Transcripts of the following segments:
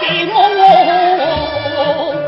给我。Oh.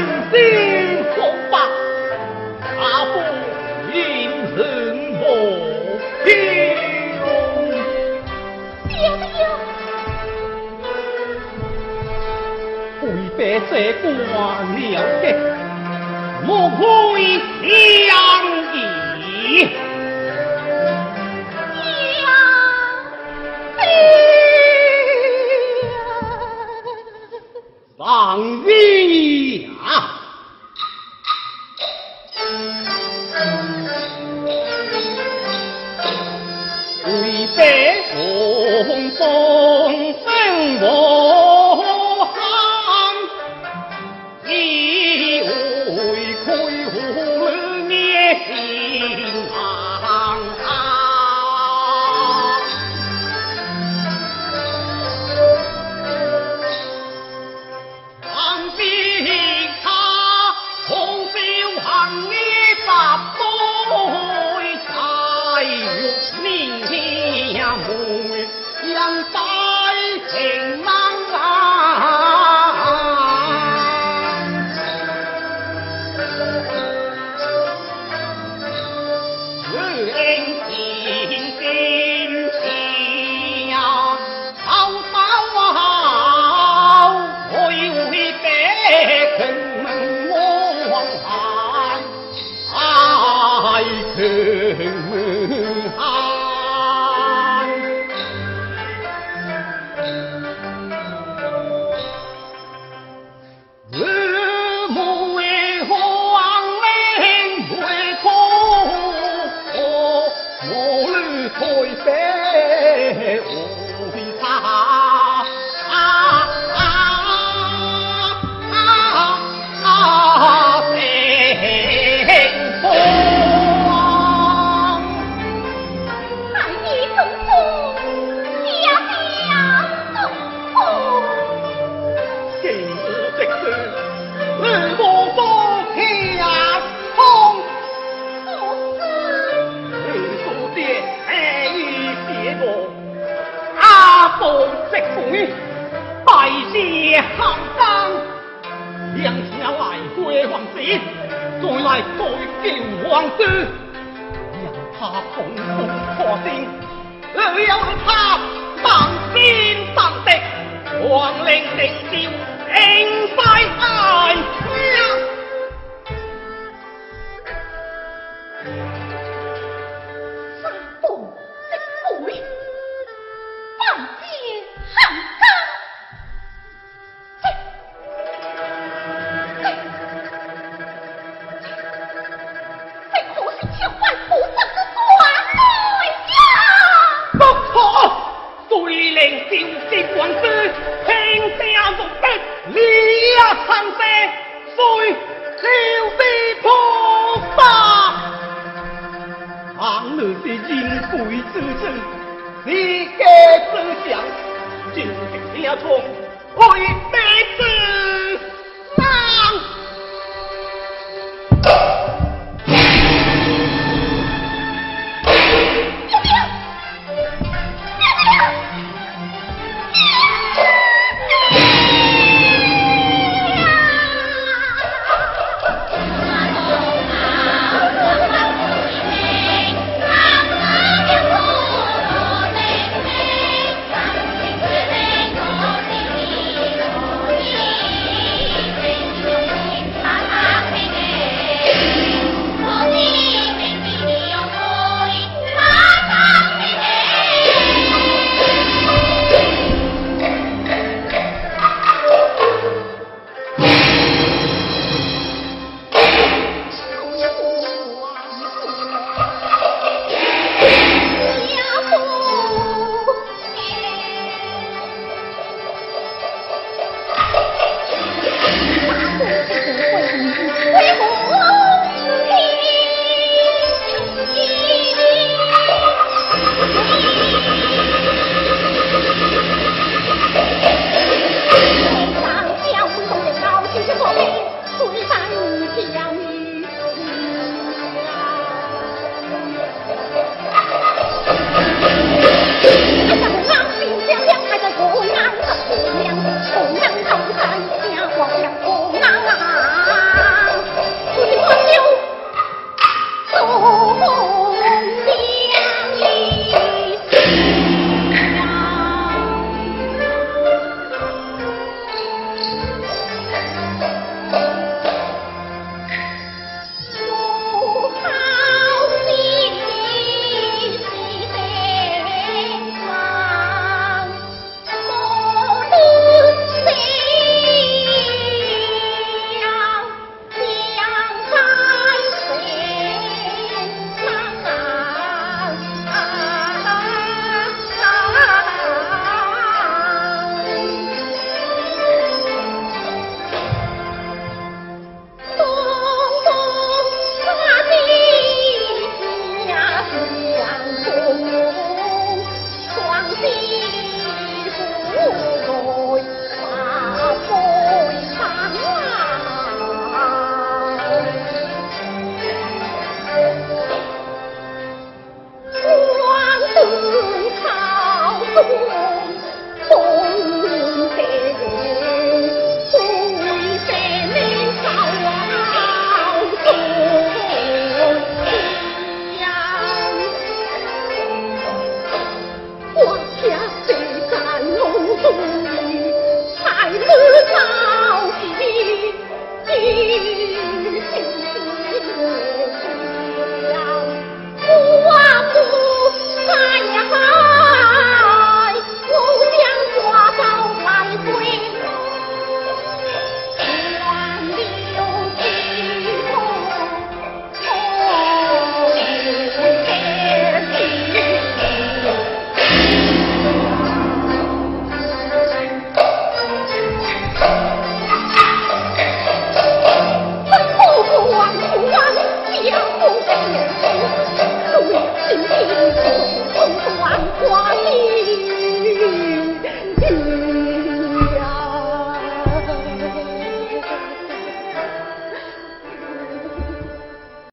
人心不发，阿父因什么病？了的，莫亏，相依。大事后生两车来归王子再来再救皇孙人怕恐怖破天又怕登天登敌皇令定照应快你该知想，今日听从，会被子。